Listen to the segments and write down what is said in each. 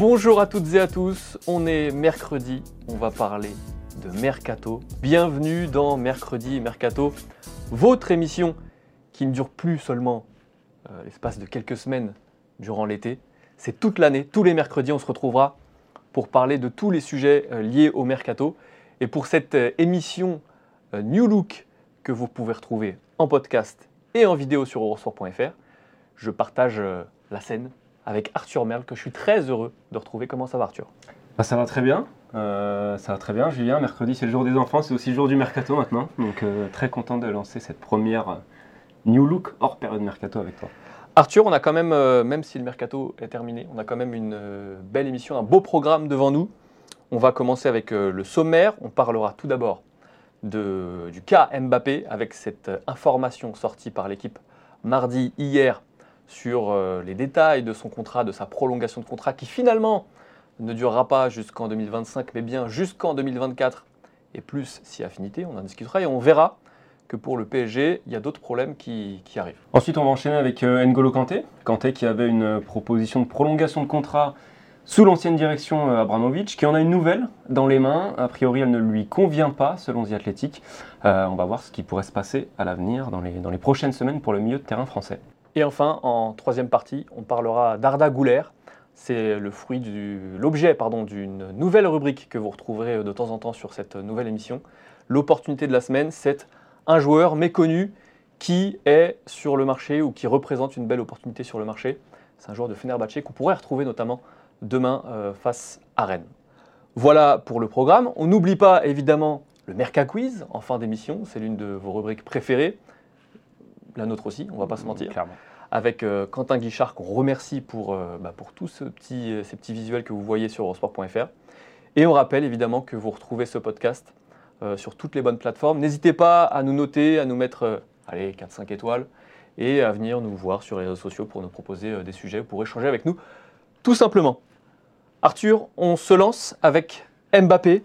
Bonjour à toutes et à tous, on est mercredi, on va parler de Mercato. Bienvenue dans Mercredi Mercato, votre émission qui ne dure plus seulement euh, l'espace de quelques semaines durant l'été, c'est toute l'année, tous les mercredis on se retrouvera pour parler de tous les sujets euh, liés au Mercato. Et pour cette euh, émission New Look que vous pouvez retrouver en podcast et en vidéo sur eurosport.fr, je partage la scène avec Arthur Merle que je suis très heureux de retrouver. Comment ça va Arthur? Bah, ça va très bien. Euh, ça va très bien, Julien. Mercredi, c'est le jour des enfants, c'est aussi le jour du mercato maintenant. Donc, euh, très content de lancer cette première euh, New Look hors période mercato avec toi. Arthur, on a quand même, euh, même si le mercato est terminé, on a quand même une belle émission, un beau programme devant nous. On va commencer avec le sommaire. On parlera tout d'abord du cas Mbappé avec cette information sortie par l'équipe mardi hier sur euh, les détails de son contrat, de sa prolongation de contrat qui finalement ne durera pas jusqu'en 2025 mais bien jusqu'en 2024 et plus si affinité. On en discutera et on verra que pour le PSG, il y a d'autres problèmes qui- arrivent. Ensuite, on va enchaîner avec euh, N'Golo Kanté. Kanté qui avait une proposition de prolongation de contrat sous l'ancienne direction euh, Abramovich, qui en a une nouvelle dans les mains. A priori, elle ne lui convient pas, selon The Athletic. On va voir ce qui pourrait se passer à l'avenir dans les prochaines semaines pour le milieu de terrain français. Et enfin, en troisième partie, on parlera d'Arda Gouler. C'est le fruit l'objet pardon, d'une nouvelle rubrique que vous retrouverez de temps en temps sur cette nouvelle émission. L'opportunité de la semaine, c'est un joueur méconnu qui est sur le marché ou qui représente une belle opportunité sur le marché. C'est un joueur de Fenerbahçe qu'on pourrait retrouver notamment demain euh, face à Rennes. Voilà pour le programme. On n'oublie pas évidemment le Merca Quiz en fin d'émission. C'est l'une de vos rubriques préférées. La nôtre aussi, on va pas se mentir Clairement. avec euh, Quentin Guichard, qu'on remercie pour, euh, bah, pour tous ce petit, euh, ces petits visuels que vous voyez sur eurosport.fr. Et on rappelle évidemment que vous retrouvez ce podcast euh, sur toutes les bonnes plateformes. N'hésitez pas à nous noter, à nous mettre euh, allez, 4-5 étoiles et à venir nous voir sur les réseaux sociaux pour nous proposer des sujets, pour échanger avec nous, tout simplement. Arthur, on se lance avec Mbappé,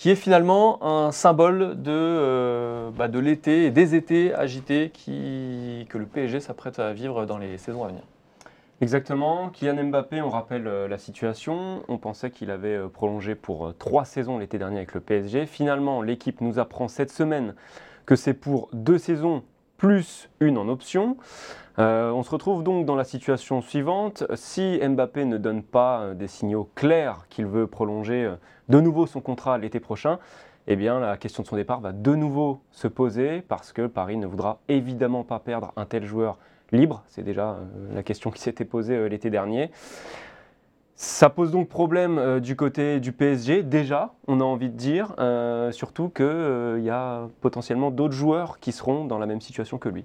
qui est finalement un symbole de, euh, bah, l'été et des étés agités que le PSG s'apprête à vivre dans les saisons à venir. Exactement. Kylian Mbappé, on rappelle euh, la situation. On pensait qu'il avait euh, prolongé pour trois saisons l'été dernier avec le PSG. Finalement, l'équipe nous apprend cette semaine que c'est pour deux saisons plus une en option. Euh, on se retrouve donc dans la situation suivante. Si Mbappé ne donne pas euh, des signaux clairs qu'il veut prolonger euh, de nouveau son contrat l'été prochain, eh bien la question de son départ va de nouveau se poser parce que Paris ne voudra évidemment pas perdre un tel joueur libre. C'est déjà la question qui s'était posée l'été dernier. Ça pose donc problème euh, du côté du PSG, déjà, on a envie de dire, euh, surtout qu'il y a potentiellement d'autres joueurs qui seront dans la même situation que lui.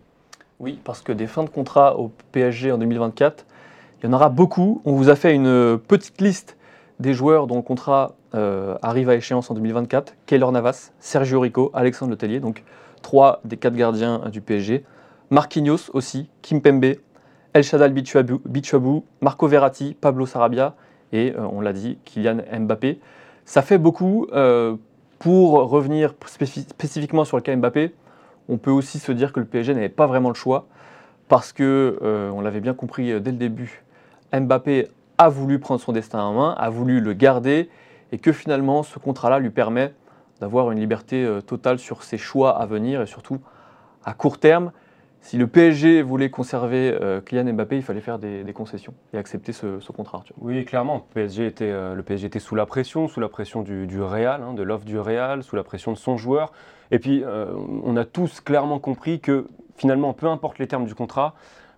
Oui, parce que des fins de contrat au PSG en 2024, il y en aura beaucoup. On vous a fait une petite liste des joueurs dont le contrat euh, arrive à échéance en 2024. Keylor Navas, Sergio Rico, Alexandre Letellier, donc trois des quatre gardiens du PSG. Marquinhos aussi, Kimpembe, El Shaddai Bichuabu, Bichuabu, Marco Verratti, Pablo Sarabia et, euh, on l'a dit, Kylian Mbappé. Ça fait beaucoup. euh, pour revenir spécif- spécifiquement sur le cas Mbappé, on peut aussi se dire que le PSG n'avait pas vraiment le choix parce que, euh, on l'avait bien compris dès le début, Mbappé a voulu prendre son destin en main, a voulu le garder et que finalement ce contrat-là lui permet d'avoir une liberté totale sur ses choix à venir et surtout à court terme. Si le PSG voulait conserver euh, Kylian Mbappé, il fallait faire des, concessions et accepter ce, contrat. Oui, clairement, euh, le PSG était sous la pression, sous la pression du, Real, hein, de l'offre du Real, sous la pression de son joueur. Et puis, euh, on a tous clairement compris que finalement, peu importe les termes du contrat,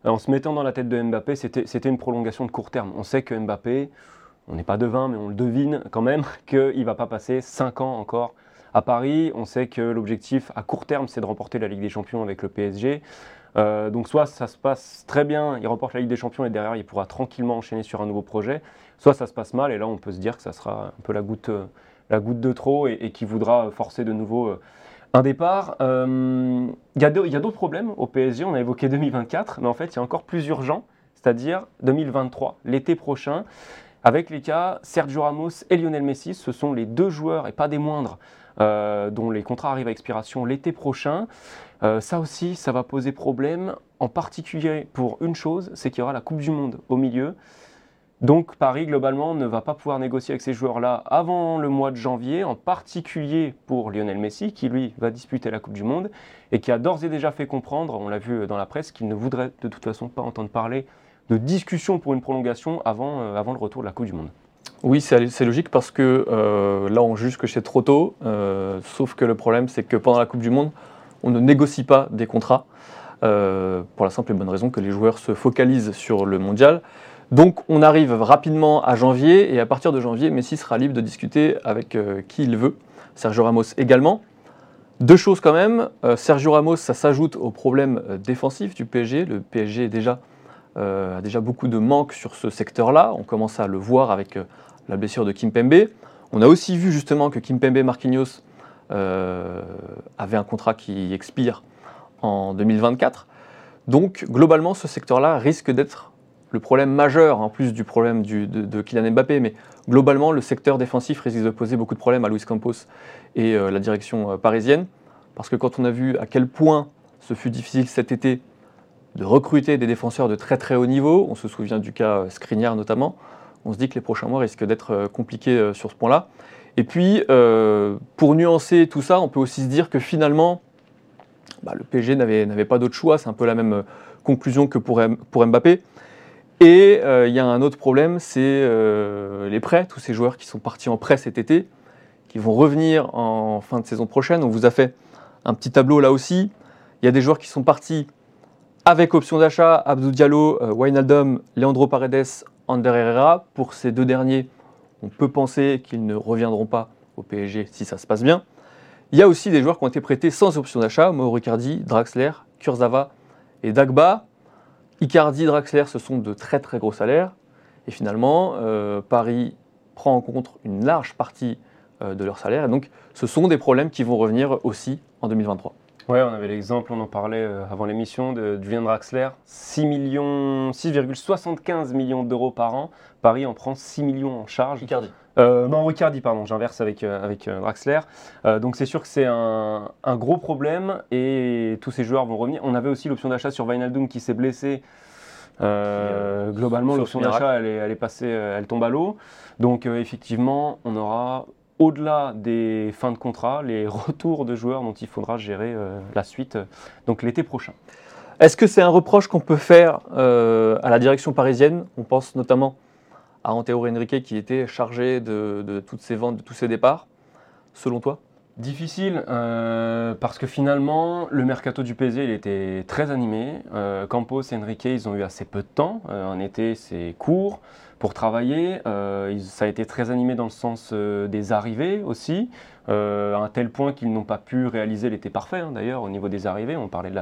euh, en se mettant dans la tête de Mbappé, c'était c'était une prolongation de court terme. On sait que Mbappé, on n'est pas devin, mais on le devine quand même, qu'il ne va pas passer 5 ans encore à Paris. On sait que l'objectif à court terme, c'est de remporter la Ligue des Champions avec le PSG. Euh, donc soit ça se passe très bien, il remporte la Ligue des Champions et derrière il pourra tranquillement enchaîner sur un nouveau projet, soit ça se passe mal et là on peut se dire que ça sera un peu la goutte, euh, la goutte de trop et, qui voudra forcer de nouveau euh, un départ. Il y a d'autres problèmes au PSG, on a évoqué 2024, mais en fait il y a encore plus urgent, c'est-à-dire 2023, l'été prochain. Avec les cas Sergio Ramos et Lionel Messi, ce sont les deux joueurs, et pas des moindres, dont les contrats arrivent à expiration l'été prochain. Euh, ça aussi, ça va poser problème, en particulier pour une chose, c'est qu'il y aura la Coupe du Monde au milieu. Donc Paris, globalement, ne va pas pouvoir négocier avec ces joueurs-là avant le mois de janvier, en particulier pour Lionel Messi, qui lui va disputer la Coupe du Monde, et qui a d'ores et déjà fait comprendre, on l'a vu dans la presse, qu'il ne voudrait de toute façon pas entendre parler de discussion pour une prolongation avant, euh, avant le retour de la Coupe du Monde. Oui, c'est logique parce que euh, là, on juge que c'est trop tôt, sauf que le problème, c'est que pendant la Coupe du Monde, on ne négocie pas des contrats, euh, pour la simple et bonne raison que les joueurs se focalisent sur le mondial. Donc on arrive rapidement à janvier, et à partir de janvier, Messi sera libre de discuter avec euh, qui il veut, Sergio Ramos également. Deux choses quand même, euh, Sergio Ramos, ça s'ajoute au problème défensif du PSG. Le PSG déjà, a déjà beaucoup de manques sur ce secteur-là. On commence à le voir avec la blessure de Kimpembe. On a aussi vu justement que Kimpembe Marquinhos euh, avait un contrat qui expire en 2024. Donc globalement, ce secteur-là risque d'être le problème majeur, en plus du problème de, Kylian Mbappé, mais globalement, le secteur défensif risque de poser beaucoup de problèmes à Luis Campos et euh, la direction euh, parisienne, parce que quand on a vu à quel point ce fut difficile cet été de recruter des défenseurs de très très haut niveau, on se souvient du cas Skriniar notamment, on se dit que les prochains mois risquent d'être compliqués sur ce point-là. Et puis, euh, pour nuancer tout ça, on peut aussi se dire que finalement, bah, le PSG n'avait pas d'autre choix. C'est un peu la même euh, conclusion que pour, pour Mbappé. Et euh, il y a un autre problème, c'est les prêts, tous ces joueurs qui sont partis en prêt cet été, qui vont revenir en fin de saison prochaine. On vous a fait un petit tableau là aussi. Il y a des joueurs qui sont partis avec option d'achat, Abdou Diallo, Wijnaldum, Leandro Paredes, Ander Herrera. Pour ces deux derniers, on peut penser qu'ils ne reviendront pas au PSG si ça se passe bien. Il y a aussi des joueurs qui ont été prêtés sans option d'achat, Mauro Icardi, Draxler, Kurzawa et Dagba. Icardi, Draxler, ce sont de très très gros salaires. Et finalement, euh, Paris prend en compte une large partie euh, de leur salaire. Et donc, ce sont des problèmes qui vont revenir aussi en 2023. Ouais, on avait l'exemple, on en parlait euh, avant l'émission, de Julien Draxler, 6 millions, 6,75 millions d'euros par an. Paris en prend 6 millions en charge. Ricardi. Euh, non, Ricardi, pardon, j'inverse avec, euh, avec Draxler. donc c'est sûr que c'est un, gros problème et tous ces joueurs vont revenir. On avait aussi l'option d'achat sur Wijnaldum qui s'est blessé. globalement, l'option d'achat, elle est, passée, elle tombe à l'eau. Donc effectivement, on aura au-delà des fins de contrat, les retours de joueurs dont il faudra gérer euh, la suite, euh, donc l'été prochain. Est-ce que c'est un reproche qu'on peut faire euh, à la direction parisienne? On pense notamment à Antero Henrique qui était chargé de, toutes ces ventes, de tous ces départs. Selon toi? Difficile parce que finalement le mercato du PSG il était très animé. Campos et Enrique ils ont eu assez peu de temps. en été c'est court pour travailler. Euh, ça a été très animé dans le sens euh, des arrivées aussi, euh, à un tel point qu'ils n'ont pas pu réaliser l'été parfait hein, d'ailleurs au niveau des arrivées. On parlait de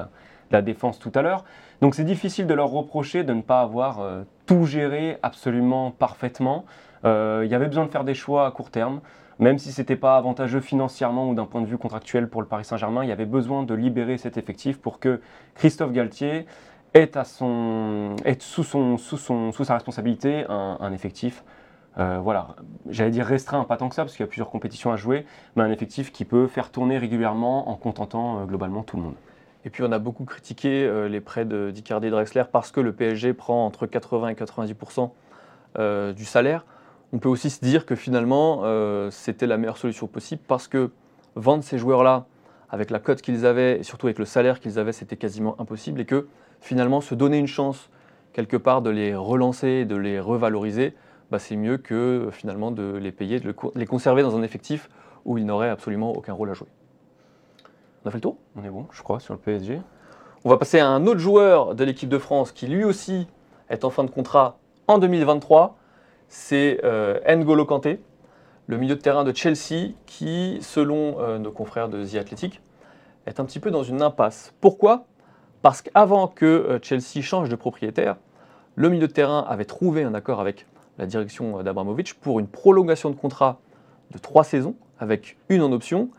la, défense tout à l'heure. Donc c'est difficile de leur reprocher de ne pas avoir tout géré absolument parfaitement. il y avait besoin de faire des choix à court terme. Même si ce n'était pas avantageux financièrement ou d'un point de vue contractuel pour le Paris Saint-Germain, il y avait besoin de libérer cet effectif pour que Christophe Galtier son, sous sa responsabilité un, effectif, euh, voilà, j'allais dire restreint, pas tant que ça, parce qu'il y a plusieurs compétitions à jouer, mais un effectif qui peut faire tourner régulièrement en contentant euh, globalement tout le monde. Et puis on a beaucoup critiqué euh, les prêts d'Icardi et Drexler parce que le PSG prend entre 80 et 90% du salaire. On peut aussi se dire que finalement c'était la meilleure solution possible parce que vendre ces joueurs-là avec la cote qu'ils avaient et surtout avec le salaire qu'ils avaient, c'était quasiment impossible et que finalement se donner une chance quelque part de les relancer, de les revaloriser, bah, c'est mieux que finalement de les payer, de les conserver dans un effectif où ils n'auraient absolument aucun rôle à jouer. On a fait le tour? On est bon, je crois, sur le PSG. On va passer à un autre joueur de l'équipe de France qui lui aussi est en fin de contrat en 2023. C'est euh, N'Golo Kanté. le milieu de terrain de Chelsea qui, selon euh, nos confrères de The Athletic, est un petit peu dans une impasse. Pourquoi? Parce qu'avant que euh, Chelsea change de propriétaire, le milieu de terrain avait trouvé un accord avec la direction d'Abramovich pour une prolongation de contrat de trois saisons avec une en option.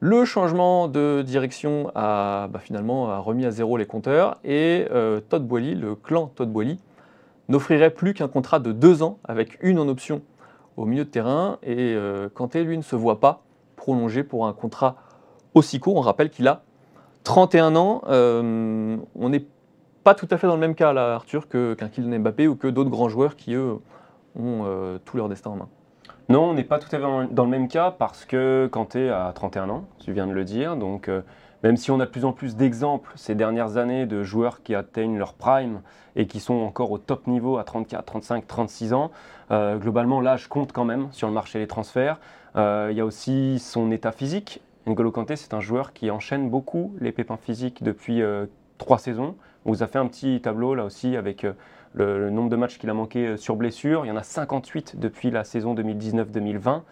Le changement de direction a bah, finalement remis à zéro les compteurs et Todd Boehly, le clan Todd Boehly, n'offrirait plus qu'un contrat de deux ans avec une en option au milieu de terrain et euh, Kanté, lui, ne se voit pas prolongé pour un contrat aussi court. On rappelle qu'il a 31 ans. Euh, on n'est pas tout à fait dans le même cas, là, Arthur, qu'un Kylian Mbappé ou que d'autres grands joueurs qui, eux, ont euh, tout leur destin en main. Non, on n'est pas tout à fait dans- le même cas parce que Kanté a 31 ans, tu viens de le dire. Donc, euh, même si on a de plus en plus d'exemples ces dernières années de joueurs qui atteignent leur prime et qui sont encore au top niveau à 34, 35, 36 ans, euh, globalement, l'âge compte quand même sur le marché des transferts. Euh, Il y a aussi son état physique. N'Golo Kanté, c'est un joueur qui enchaîne beaucoup les pépins physiques depuis euh, trois saisons. On vous a fait un petit tableau là aussi avec le, nombre de matchs qu'il a manqué sur blessure. Il y en a 58 depuis la saison 2019-2020.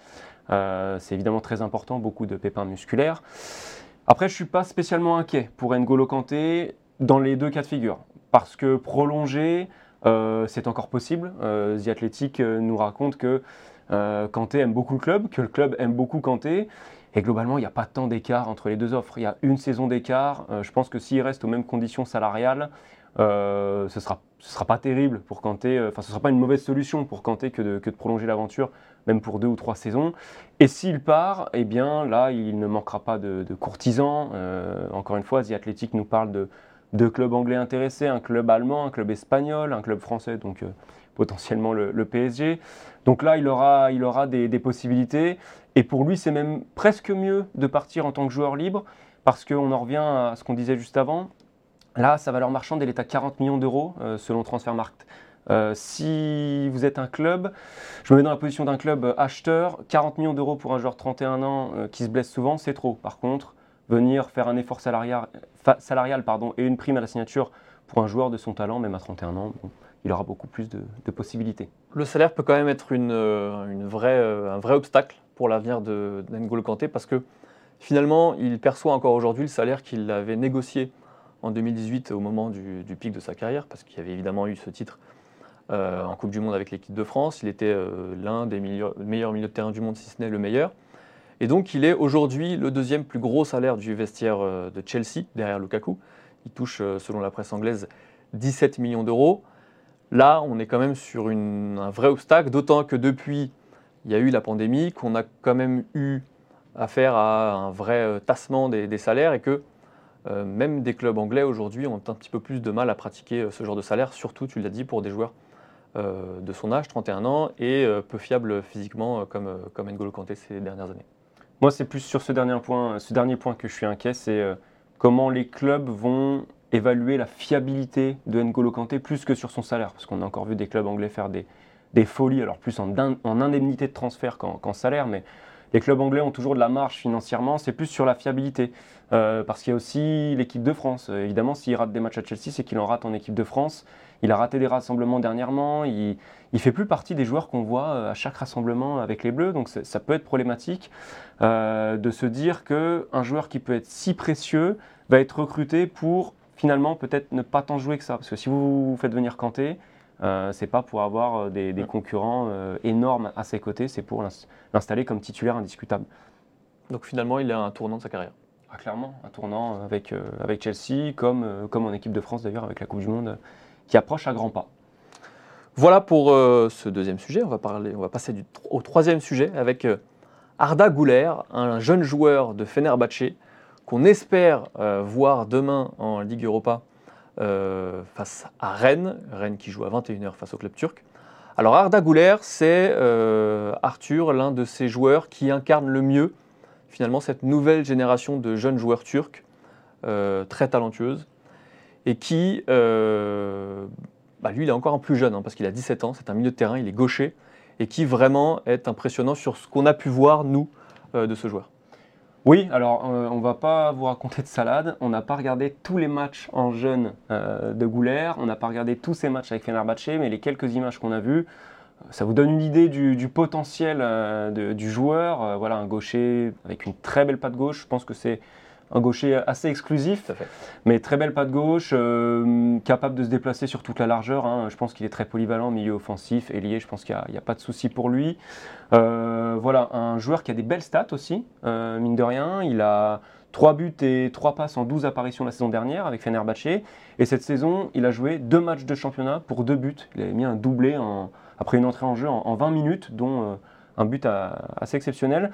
Euh, c'est évidemment très important, beaucoup de pépins musculaires. Après, je ne suis pas spécialement inquiet pour N'Golo Kanté dans les deux cas de figure. Parce que prolonger, euh, c'est encore possible. Euh, The Athletic euh, nous raconte que Kanté aime beaucoup le club, que le club aime beaucoup Kanté. Et globalement, il n'y a pas tant d'écart entre les deux offres. Il y a une saison d'écart. Je pense que s'il reste aux mêmes conditions salariales, ce ne sera, ce sera pas terrible pour Kanté. Enfin, ce ne sera pas une mauvaise solution pour Kanté que que de prolonger l'aventure, même pour deux ou trois saisons. Et s'il part, eh bien là, il ne manquera pas de, courtisans. Euh, encore une fois, The Athletic nous parle de deux clubs anglais intéressés, un club allemand, un club espagnol, un club français, donc euh, potentiellement le, le PSG. Donc là, il aura, il aura des, des possibilités. Et pour lui, c'est même presque mieux de partir en tant que joueur libre, parce qu'on en revient à ce qu'on disait juste avant. Là, sa valeur marchande, elle est à 40 millions d'euros euh, selon Transfermarkt. Euh, si vous êtes un club, je me mets dans la position d'un club euh, acheteur, 40 millions d'euros pour un joueur de 31 ans euh, qui se blesse souvent, c'est trop. Par contre, venir faire un effort salarial, et une prime à la signature pour un joueur de son talent, même à 31 ans, il aura beaucoup plus de, possibilités. Le salaire peut quand même être un vrai obstacle pour l'avenir de d'N'Golo Kanté parce que finalement, il perçoit encore aujourd'hui le salaire qu'il avait négocié en 2018 au moment du, du pic de sa carrière, parce qu'il y avait évidemment eu ce titre euh, en Coupe du Monde avec l'équipe de France. Il était euh, l'un des meilleurs, milieux de terrain du monde, si ce n'est le meilleur. Et donc, il est aujourd'hui le deuxième plus gros salaire du vestiaire euh, de Chelsea, derrière Lukaku. Il touche, selon la presse anglaise, 17 millions d'euros. Là, on est quand même sur un vrai obstacle, d'autant que depuis, il y a eu la pandémie, qu'on a quand même eu affaire à un vrai tassement des, des salaires et que même des clubs anglais aujourd'hui ont un petit peu plus de mal à pratiquer ce genre de salaire, surtout, tu l'as dit, pour des joueurs euh, de son âge, 31 ans, et euh, peu fiables physiquement euh, comme, comme N'Golo Kanté ces dernières années. Moi, c'est plus sur ce dernier point, ce dernier point que je suis inquiet, c'est comment les clubs vont évaluer la fiabilité de N'Golo Kanté plus que sur son salaire, parce qu'on a encore vu des clubs anglais faire des, des folies, alors plus en, en indemnité de transfert qu'en qu'en salaire, mais les clubs anglais ont toujours de la marge financièrement, c'est plus sur la fiabilité, Euh, parce qu'il y a aussi l'équipe de France. Euh, évidemment, s'il rate des matchs à Chelsea, c'est qu'il en rate en équipe de France. Il a raté des rassemblements dernièrement, il ne fait plus partie des joueurs qu'on voit euh, à chaque rassemblement avec les Bleus, donc ça peut être problématique de se dire qu'un joueur qui peut être si précieux va être recruté pour finalement peut-être ne pas tant jouer que ça. Parce que si vous faites venir Kanté, euh, c'est pas pour avoir euh, des, des concurrents euh, énormes à ses côtés, c'est pour l'ins- l'installer comme titulaire indiscutable. Donc finalement, il a un tournant de sa carrière. Ah, clairement, un tournant avec, euh, avec Chelsea, comme, comme en équipe de France d'ailleurs avec la Coupe du Monde qui approche à grands pas. Voilà pour ce deuxième sujet. On va, parler, on va passer du, au troisième sujet avec Arda Güler, un jeune joueur de Fenerbahçe qu'on espère voir demain en Ligue Europa euh, face à Rennes. Rennes qui joue à 21h face au club turc. Alors Arda Güler, c'est euh, Arthur, l'un de ces joueurs qui incarne le mieux finalement cette nouvelle génération de jeunes joueurs turcs euh, très talentueuses et qui, bah, lui, il est encore un plus jeune, hein, parce qu'il a 17 ans, c'est un milieu de terrain, il est gaucher, et qui vraiment est impressionnant sur ce qu'on a pu voir, nous, de ce joueur. Oui, alors euh, on va pas vous raconter de salade. On n'a pas regardé tous les matchs en jeune euh, de Gouler. On n'a pas regardé tous ces matchs avec Fenerbahçe, mais les quelques images qu'on a vues, Ça vous donne une idée du, potentiel euh, du joueur. Euh, voilà, un gaucher avec une très belle patte gauche. Je pense que c'est un gaucher assez exclusif, mais très belle patte gauche, euh, capable de se déplacer sur toute la largeur. hein. Je pense qu'il est très polyvalent, milieu offensif, ailier. Je pense qu'il n'y a, pas de souci pour lui. Euh, voilà, un joueur qui a des belles stats aussi, euh, mine de rien. Il a 3 buts et 3 passes en 12 apparitions la saison dernière avec Fenerbahçe. Et cette saison, il a joué deux matchs de championnat pour deux buts. Il avait mis un doublé en- après une entrée en jeu en, en 20 minutes, dont un but à- assez exceptionnel.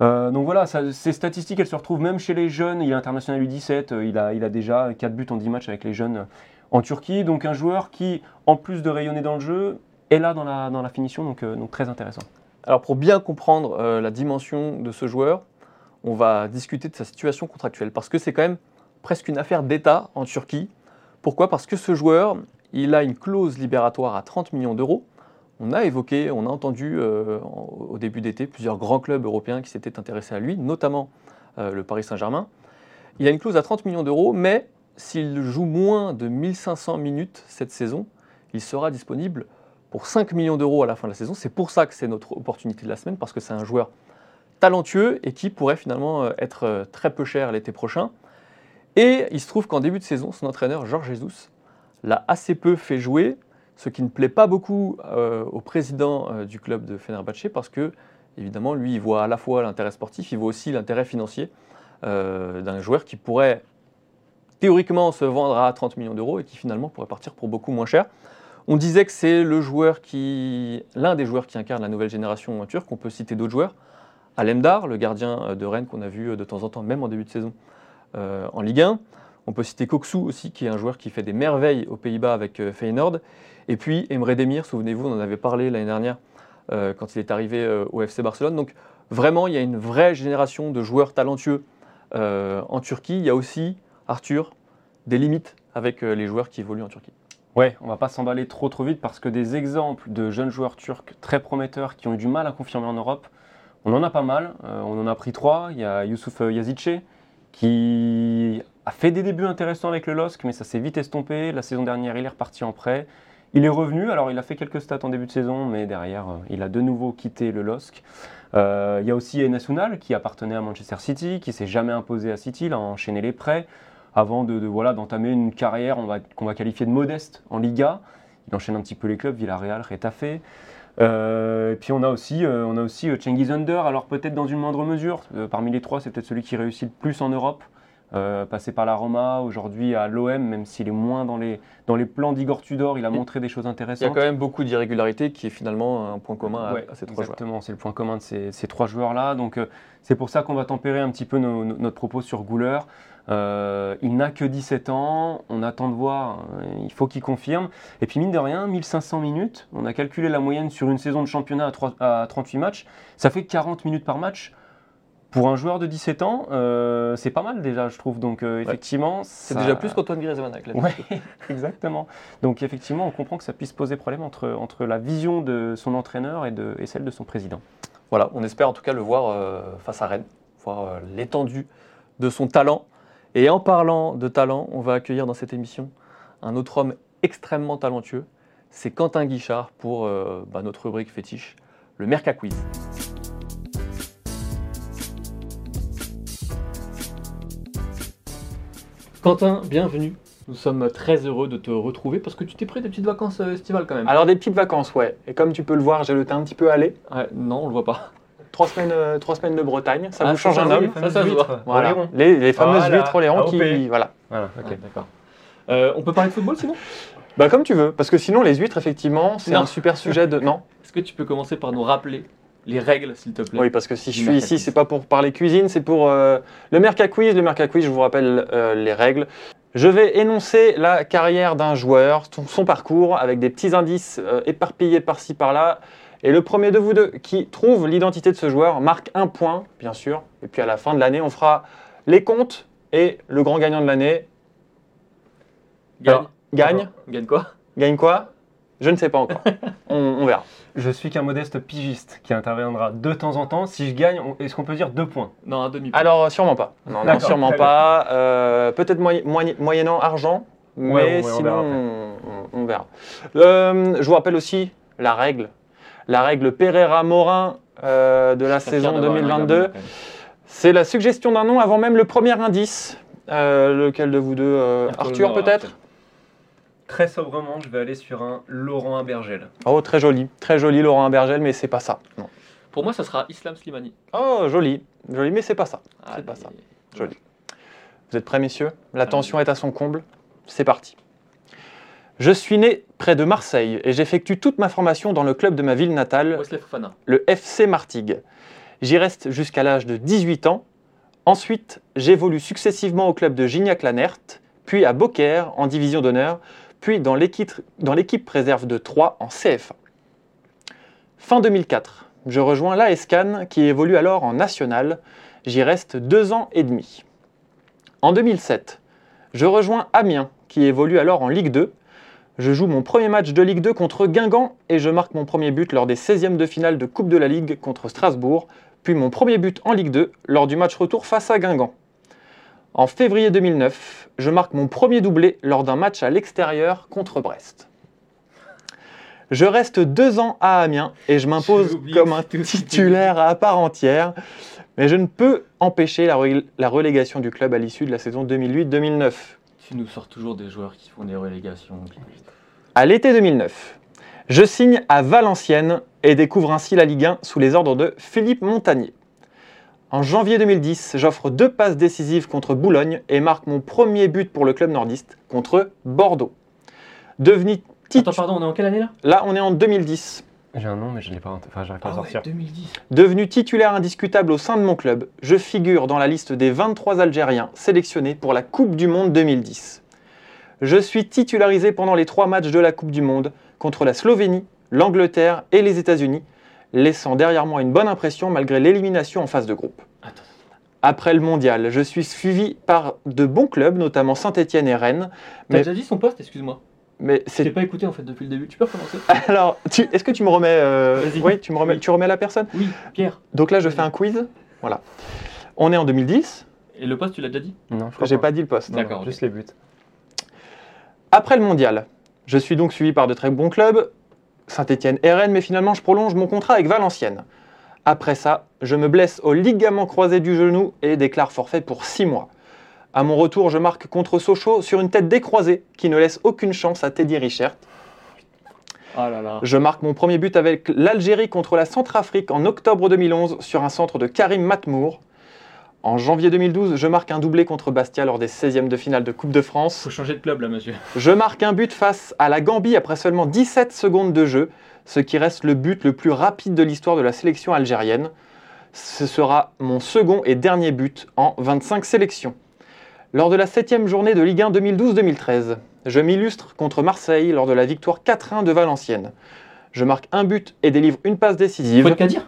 Euh, donc voilà, ces statistiques, elles se retrouvent même chez les jeunes. Il est international U17, euh, il a, déjà 4 buts en 10 matchs avec les jeunes euh, en Turquie. Donc un joueur qui, en plus de rayonner dans le jeu, est là dans la, finition, donc, très intéressant. Alors pour bien comprendre la dimension de ce joueur, on va discuter de sa situation contractuelle parce que c'est quand même presque une affaire d'État en Turquie. Pourquoi? Parce que ce joueur, il a une clause libératoire à 30 millions d'euros. On a évoqué, on a entendu euh, au début d'été plusieurs grands clubs européens qui s'étaient intéressés à lui, notamment euh, le Paris Saint-Germain. Il a une clause à 30 millions d'euros, mais s'il joue moins de 1500 minutes cette saison, il sera disponible pour 5 millions d'euros à la fin de la saison. C'est pour ça que c'est notre opportunité de la semaine, parce que c'est un joueur talentueux et qui pourrait finalement euh, être très peu cher l'été prochain. Et il se trouve qu'en début de saison, son entraîneur, Georges Jesus, l'a assez peu fait jouer, ce qui ne plaît pas beaucoup euh, au président euh, du club de Fenerbahçe, parce que, évidemment, lui, il voit à la fois l'intérêt sportif, il voit aussi l'intérêt financier euh, d'un joueur qui pourrait théoriquement se vendre à 30 millions d'euros et qui finalement pourrait partir pour beaucoup moins cher. On disait que c'est le joueur qui, l'un des joueurs qui incarne la nouvelle génération turque. On peut citer d'autres joueurs. Alemdar, le gardien de Rennes qu'on a vu de temps en temps, même en début de saison en Ligue 1. On peut citer Koksu aussi, qui est un joueur qui fait des merveilles aux Pays-Bas avec euh, Feyenoord. Et puis Emre Demir, souvenez-vous, on en avait parlé l'année dernière euh, quand il est arrivé euh, au FC Barcelone. Donc vraiment, il y a une vraie génération de joueurs talentueux en Turquie. Il y a aussi, Arthur, des limites avec les joueurs qui évoluent en Turquie. Ouais, on va pas s'emballer trop trop vite parce que des exemples de jeunes joueurs turcs très prometteurs qui ont eu du mal à confirmer en Europe, on en a pas mal. On en a pris trois. Il y a Youssouf Yazice qui a fait des débuts intéressants avec le LOSC, mais ça s'est vite estompé. La saison dernière, il est reparti en prêt. Il est revenu, alors il a fait quelques stats en début de saison, mais derrière, euh, il a de nouveau quitté le LOSC. Euh, il y a aussi Enes Unal qui appartenait à Manchester City, qui s'est jamais imposé à City, il a enchaîné les prêts avant de, voilà d'entamer une carrière qu'on va qualifier de modeste en Liga. Il enchaîne un petit peu les clubs, Villarreal, Retafe. Euh, et puis on a aussi, euh, on a aussi Cengiz Under, alors peut-être dans une moindre mesure. Parmi les trois, c'est peut-être celui qui réussit le plus en Europe. Euh, passé par la Roma, aujourd'hui à l'OM, même s'il est moins dans les, dans les plans d'Igor Tudor, il a montré des choses Il y a intéressantes. quand même beaucoup d'irrégularités qui est finalement un point commun à, Ouais, à ces trois joueurs. exactement, c'est le point commun de ces, ces trois joueurs-là. Donc euh, c'est pour ça qu'on va tempérer un petit peu nos- nos- notre propos sur Gouler. Euh, il n'a que 17 ans, on attend de voir, il faut qu'il confirme. Et puis mine de rien, 1500 minutes, on a calculé la moyenne sur une saison de championnat à, trois- à 38 matchs, ça fait 40 minutes par match. Pour un joueur de 17 ans, euh, c'est pas mal déjà, je trouve. Donc euh, effectivement, C'est ça- déjà plus qu'Antoine Griezmann avec la Ouais, exactement. Donc effectivement, on comprend que ça puisse poser problème entre, entre la vision de son entraîneur et, de, et celle de son président. Voilà, on espère en tout cas le voir euh, face à Rennes, voir l'étendue de son talent. Et en parlant de talent, on va accueillir dans cette émission un autre homme extrêmement talentueux. C'est Quentin Guichard pour bah, notre rubrique fétiche, le Merca Quiz. Quentin, bienvenue. Nous sommes très heureux de te retrouver parce que tu t'es pris des petites vacances euh, estivales quand même. Alors des petites vacances, ouais. Et comme tu peux le voir, j'ai le teint un petit peu allé. Ouais, non, on le voit pas. Trois semaines, euh, trois semaines de Bretagne, ça Ah, vous change un homme. ça, ça se voit. Voilà. Les, les fameuses Voilà, huîtres Oléron qui, voilà. Voilà, Ok, d'accord. Euh, on peut parler de football sinon Bah comme tu veux, parce que sinon les huîtres, effectivement, c'est un super sujet de. Non? Est-ce que tu peux commencer par nous rappeler les règles, s'il te plaît Oui, parce que si je suis ici, c'est pas pour parler cuisine, c'est pour euh, le Merca Quiz. Le Merca Quiz, je vous rappelle euh, les règles. Je vais énoncer la carrière d'un joueur, son, son parcours, avec des petits indices euh, éparpillés par-ci par-là. Et le premier de vous deux qui trouve l'identité de ce joueur marque un point, bien sûr. Et puis à la fin de l'année, on fera les comptes et le grand gagnant de l'année gagne. Gagne quoi? Gagne quoi? Je ne sais pas encore. on, on verra. Je suis qu'un modeste pigiste qui interviendra de temps en temps. Si je gagne, on- est-ce qu'on peut dire deux points? Non, un demi-point. Alors, sûrement pas. Non, non, D'accord, sûrement très bien. pas. Euh, Peut-être moy- moy- moyennant argent, mais Ouais, ouais, on sinon, verra après. on, on- on verra. Euh, je vous rappelle aussi la règle. la règle Pereira-Morin euh, de la Je serais fier saison d'avoir un 2022. Gamon, quand même. C'est la suggestion d'un nom avant même le premier indice. Euh, lequel de vous deux euh, Arthur. peut-être? Très sobrement, je vais aller sur un Laurent Abergel. Oh, très joli. Très joli, Laurent Bergel, mais c'est pas ça. Non. Pour moi, ça sera Islam Slimani. Oh, joli. Joli, mais c'est pas ça. Allez. pas ça. Joli. Vous êtes prêts, messieurs? La tension est à son comble. C'est parti. Je suis né près de Marseille et j'effectue toute ma formation dans le club de ma ville natale, le FC Martigues. J'y reste jusqu'à l'âge de 18 ans. Ensuite, j'évolue successivement au club de Gignac-Lanert, puis à Beaucaire en division d'honneur, puis dans l'équipe dans l'équipe réserve de Troyes en CF1. Fin 2004, je rejoins l'AS Cannes qui évolue alors en national. J'y reste deux ans et demi. En 2007, je rejoins Amiens qui évolue alors en Ligue 2. Je joue mon premier match de Ligue 2 contre Guingamp et je marque mon premier but lors des 16e de finale de Coupe de la Ligue contre Strasbourg, puis mon premier but en Ligue 2 lors du match retour face à Guingamp. En février 2009, je marque mon premier doublé lors d'un match à l'extérieur contre Brest. Je reste deux ans à Amiens et je m'impose comme un titulaire à part entière, mais je ne peux empêcher la relégation du club à l'issue de la saison 2008-2009. Tu nous sors toujours des joueurs qui font des relégations. À l'été 2009, je signe à Valenciennes et découvre ainsi la Ligue 1 sous les ordres de Philippe Montagnier. En janvier 2010, j'offre deux passes décisives contre Boulogne et marque mon premier but pour le club nordiste contre Bordeaux. Devenu titu- Attends, pardon, on est en quelle année là? Là, on est en 2010. J'ai un nom, mais je l'ai pas. Enfin, j'arrive pas à le sortir. 2010. Devenu titulaire indiscutable au sein de mon club, je figure dans la liste des 23 Algériens sélectionnés pour la Coupe du Monde 2010. Je suis titularisé pendant les trois matchs de la Coupe du Monde contre la Slovénie, l'Angleterre et les États-Unis, laissant derrière moi une bonne impression malgré l'élimination en phase de groupe. Attends. Après le mondial, je suis suivi par de bons clubs, notamment Saint-Etienne et Rennes. T'as Mais- déjà dit son poste, excuse-moi. Mais c'est pas écouté en fait depuis le début. Tu peux recommencer? Alors, tu- est-ce que tu me remets euh, Vas-y. Oui, tu me remets, Oui. tu remets la personne? Oui, Pierre. Donc là, je fais un quiz. Voilà. On est en 2010. Et le poste, tu l'as déjà dit? Non, je J'ai pas dit le poste. D'accord. Juste les buts. Après le mondial, je suis donc suivi par de très bons clubs, Saint-Etienne et Rennes, mais finalement je prolonge mon contrat avec Valenciennes. Après ça, je me blesse au ligament croisé du genou et déclare forfait pour 6 mois. À mon retour, je marque contre Sochaux sur une tête décroisée qui ne laisse aucune chance à Teddy Richert. Ah là là. Je marque mon premier but avec l'Algérie contre la Centrafrique en octobre 2011 sur un centre de Karim Matmour. En janvier 2012, je marque un doublé contre Bastia lors des 16e de finale de Coupe de France. Faut changer de club là, monsieur. Je marque un but face à la Gambie après seulement 17 secondes de jeu, ce qui reste le but le plus rapide de l'histoire de la sélection algérienne. Ce sera mon second et dernier but en 25 sélections. Lors de la 7 journée de Ligue 1 2012-2013, je m'illustre contre Marseille lors de la victoire 4-1 de Valenciennes. Je marque un but et délivre une passe décisive. Faut qu'à dire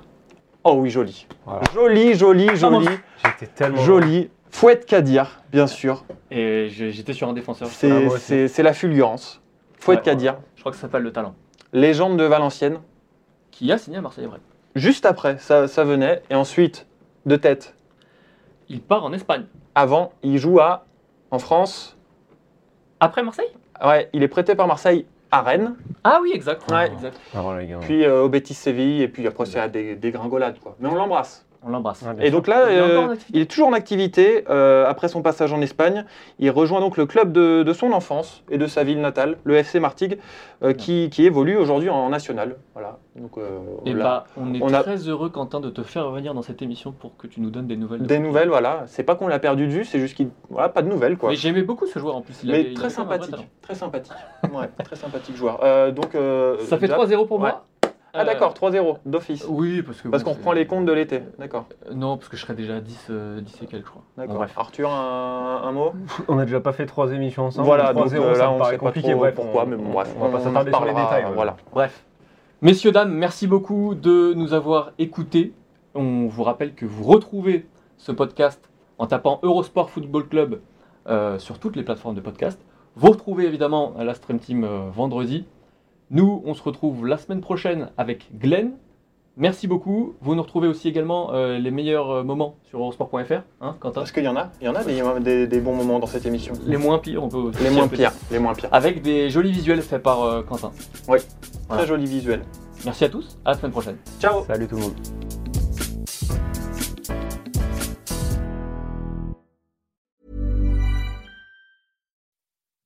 Oh oui, joli. Voilà. Joli, joli, joli, J'étais tellement. joli. Fouette Kadir, bien sûr. Et j'étais sur un défenseur. C'est aussi. c'est- la fulgurance. Fouette Ouais. Kadir. Je crois que ça s'appelle le talent. légende de Valenciennes. Qui a signé à Marseille après. Juste après, ça, ça venait. Et ensuite, de tête. Il part en Espagne. Avant, il joue à, en France. Après Marseille? Ouais, il est prêté par Marseille à Rennes, Ah oui, exact. Ouais. exact. Ah, voilà, les gars. puis euh, au Betis Séville, et puis après, c'est à des, des gringolades. Quoi. Mais on l'embrasse. On l'embrasse. Ouais, Et donc là, Il euh, il est toujours en activité. euh, après son passage en Espagne, il rejoint donc le club de, de son enfance et de sa ville natale, le FC Martigues, euh, qui, qui évolue aujourd'hui en national. Voilà. Donc, euh, Et là, bah, on est on a- très heureux, Quentin, de te faire revenir dans cette émission pour que tu nous donnes des nouvelles. de des nouvelles, voilà. C'est pas qu'on l'a perdu de vue, c'est juste qu'il, voilà, pas de nouvelles, quoi. Mais j'aimais beaucoup ce joueur en plus. Il Mais avait- très un vrai sympathique, très sympathique. Ouais, très sympathique joueur. Euh, donc, euh, Ça fait déjà- 3-0 pour Ouais. moi. Ah d'accord, 3-0 d'office. Oui, parce que. Parce qu'on reprend les comptes de l'été. D'accord. Euh, Non, parce que je serais déjà à 10, euh, 10 et quelques, je crois. D'accord. Bon. Arthur, un, un mot? On a déjà pas fait trois émissions ensemble. Voilà, 3-0, donc euh, ça là me on paraît compliqué. trop bref, pourquoi, on- mais bon, bref, on va pas s'attarder sur les détails. Voilà. Bref. Messieurs, dames, merci beaucoup de nous avoir écoutés. On vous rappelle que vous retrouvez ce podcast en tapant Eurosport Football Club euh, sur toutes les plateformes de podcast. Vous retrouvez évidemment la Stream Team euh, vendredi. Nous, on se retrouve la semaine prochaine avec Glenn. Merci beaucoup. Vous nous retrouvez aussi également euh, les meilleurs euh, moments sur eurosport.fr, hein, Quentin? Parce qu'il y en a, il y en a des, des- des bons moments dans cette émission. Les moins pires, on peut aussi Les moins pires, les moins pires. Avec des jolis visuels faits par euh, Quentin. Très Voilà. joli visuel. Merci à tous, à la semaine prochaine. Ciao Salut tout le monde.